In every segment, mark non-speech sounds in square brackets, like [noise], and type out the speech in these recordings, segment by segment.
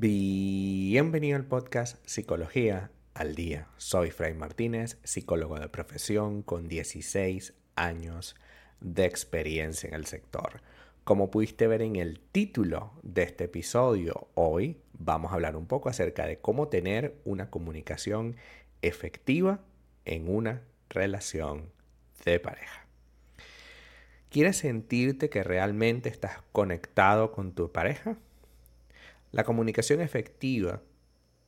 Bienvenido al podcast Psicología al Día. Soy Fray Martínez, psicólogo de profesión con 16 años de experiencia en el sector. Como pudiste ver en el título de este episodio, hoy vamos a hablar un poco acerca de cómo tener una comunicación efectiva en una relación de pareja. ¿Quieres sentirte que realmente estás conectado con tu pareja? La comunicación efectiva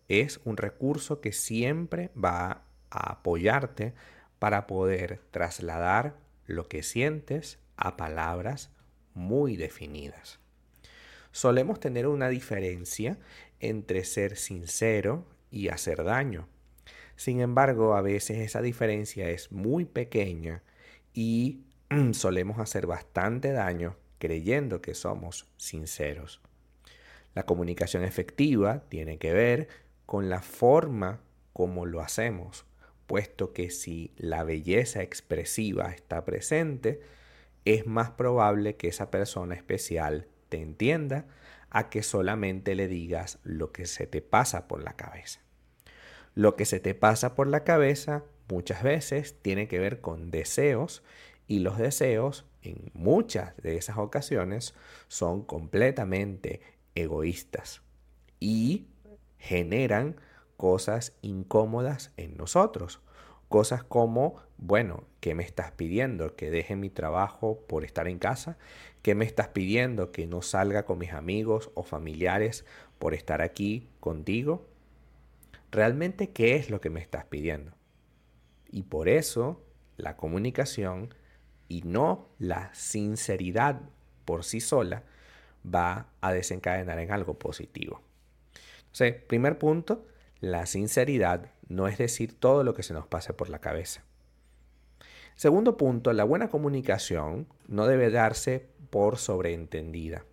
es un recurso que siempre va a apoyarte para poder trasladar lo que sientes a palabras muy definidas. Solemos tener una diferencia entre ser sincero y hacer daño. Sin embargo, a veces esa diferencia es muy pequeña y [clears throat] solemos hacer bastante daño creyendo que somos sinceros. La comunicación efectiva tiene que ver con la forma como lo hacemos, puesto que si la belleza expresiva está presente, es más probable que esa persona especial te entienda a que solamente le digas lo que se te pasa por la cabeza. Lo que se te pasa por la cabeza muchas veces tiene que ver con deseos y los deseos en muchas de esas ocasiones son completamente egoístas y generan cosas incómodas en nosotros. Cosas como, bueno, ¿qué me estás pidiendo? ¿Que deje mi trabajo por estar en casa? ¿Qué me estás pidiendo? ¿Que no salga con mis amigos o familiares por estar aquí contigo? ¿Realmente qué es lo que me estás pidiendo? Y por eso la comunicación y no la sinceridad por sí sola va a desencadenar en algo positivo. Entonces, primer punto, la sinceridad no es decir todo lo que se nos pase por la cabeza. Segundo punto, la buena comunicación no debe darse por sobreentendida.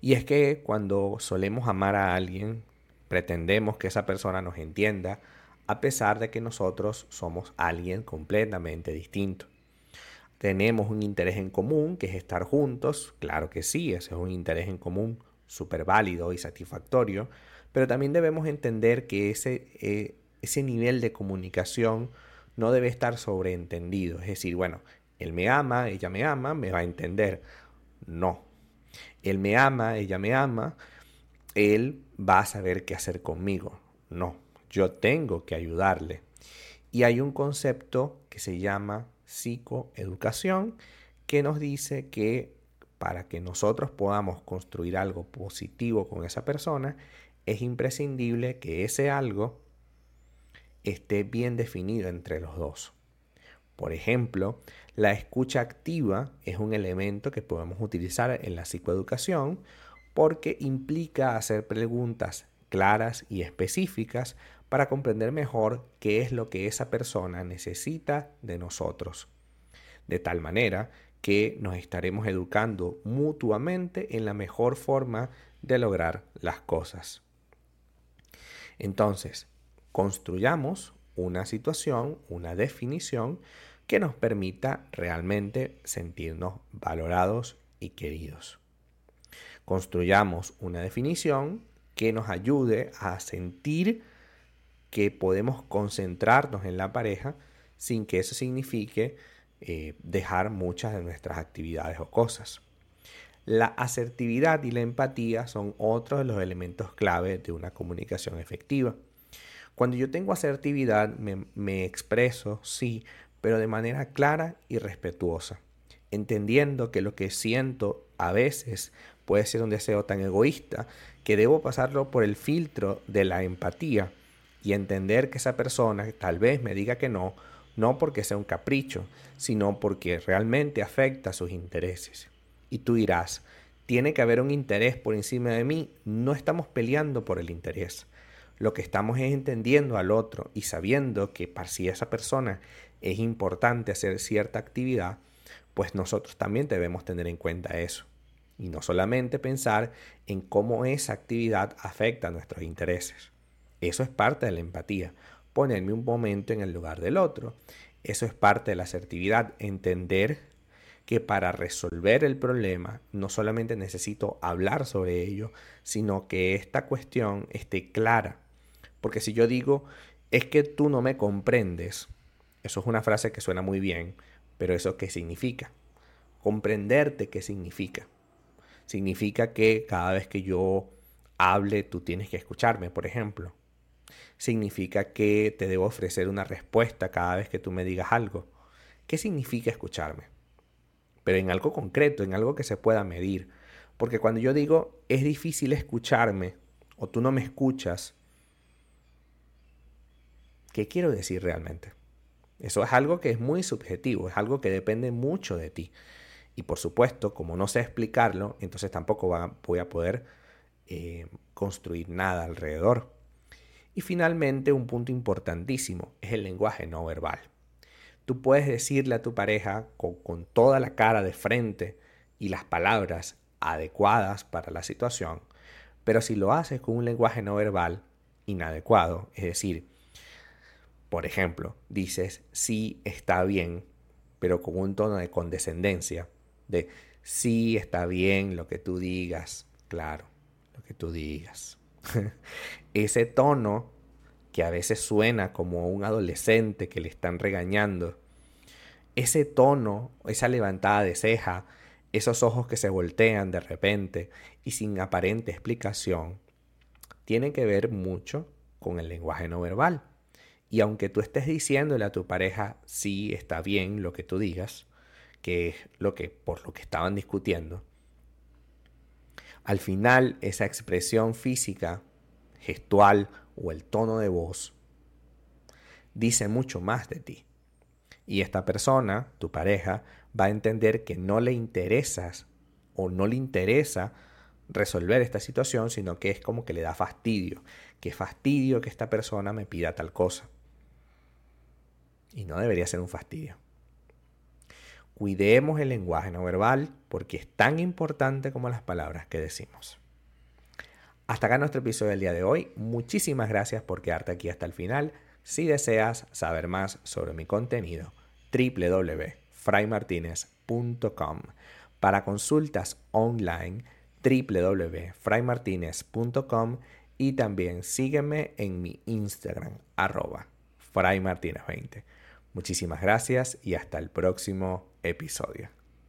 Y es que cuando solemos amar a alguien, pretendemos que esa persona nos entienda, a pesar de que nosotros somos alguien completamente distinto. Tenemos un interés en común, que es estar juntos, claro que sí, ese es un interés en común súper válido y satisfactorio, pero también debemos entender que ese, eh, ese nivel de comunicación no debe estar sobreentendido, es decir, bueno, él me ama, ella me ama, me va a entender. No, él me ama, ella me ama, él va a saber qué hacer conmigo. No, yo tengo que ayudarle. Y hay un concepto que se llama psicoeducación que nos dice que para que nosotros podamos construir algo positivo con esa persona, es imprescindible que ese algo esté bien definido entre los dos. Por ejemplo, la escucha activa es un elemento que podemos utilizar en la psicoeducación porque implica hacer preguntas claras y específicas para comprender mejor qué es lo que esa persona necesita de nosotros. De tal manera que nos estaremos educando mutuamente en la mejor forma de lograr las cosas. Entonces, construyamos una situación, una definición que nos permita realmente sentirnos valorados y queridos. Construyamos una definición que nos ayude a sentir que podemos concentrarnos en la pareja sin que eso signifique eh, dejar muchas de nuestras actividades o cosas. La asertividad y la empatía son otros de los elementos clave de una comunicación efectiva. Cuando yo tengo asertividad me, me expreso, sí, pero de manera clara y respetuosa, entendiendo que lo que siento a veces puede ser un deseo tan egoísta que debo pasarlo por el filtro de la empatía y entender que esa persona tal vez me diga que no, no porque sea un capricho, sino porque realmente afecta sus intereses. Y tú dirás, tiene que haber un interés por encima de mí, no estamos peleando por el interés. Lo que estamos es entendiendo al otro y sabiendo que para si esa persona es importante hacer cierta actividad, pues nosotros también debemos tener en cuenta eso. Y no solamente pensar en cómo esa actividad afecta a nuestros intereses. Eso es parte de la empatía, ponerme un momento en el lugar del otro. Eso es parte de la asertividad, entender que para resolver el problema no solamente necesito hablar sobre ello, sino que esta cuestión esté clara. Porque si yo digo, es que tú no me comprendes, eso es una frase que suena muy bien, pero ¿eso qué significa? Comprenderte, ¿qué significa? Significa que cada vez que yo hable, tú tienes que escucharme, por ejemplo. Significa que te debo ofrecer una respuesta cada vez que tú me digas algo. ¿Qué significa escucharme? Pero en algo concreto, en algo que se pueda medir. Porque cuando yo digo es difícil escucharme o tú no me escuchas, ¿qué quiero decir realmente? Eso es algo que es muy subjetivo, es algo que depende mucho de ti. Y por supuesto, como no sé explicarlo, entonces tampoco voy a poder eh, construir nada alrededor. Y finalmente, un punto importantísimo es el lenguaje no verbal. Tú puedes decirle a tu pareja con, toda la cara de frente y las palabras adecuadas para la situación, pero si lo haces con un lenguaje no verbal inadecuado, es decir, por ejemplo, dices sí está bien, pero con un tono de condescendencia, de sí está bien lo que tú digas, claro, lo que tú digas. [laughs] Ese tono que a veces suena como un adolescente que le están regañando. Ese tono, esa levantada de ceja, esos ojos que se voltean de repente y sin aparente explicación, tienen que ver mucho con el lenguaje no verbal. Y aunque tú estés diciéndole a tu pareja, sí, está bien lo que tú digas, que es lo que, por lo que estaban discutiendo, al final esa expresión física, gestual o el tono de voz dice mucho más de ti. Y esta persona, tu pareja, va a entender que no le interesas o no le interesa resolver esta situación, sino que es como que le da fastidio, que fastidio que esta persona me pida tal cosa. Y no debería ser un fastidio. Cuidemos el lenguaje no verbal porque es tan importante como las palabras que decimos. Hasta acá nuestro episodio del día de hoy. Muchísimas gracias por quedarte aquí hasta el final. Si deseas saber más sobre mi contenido, www.fraymartinez.com. Para consultas online, www.fraymartinez.com y también sígueme en mi Instagram, arroba fraymartinez20. Muchísimas gracias y hasta el próximo episodio.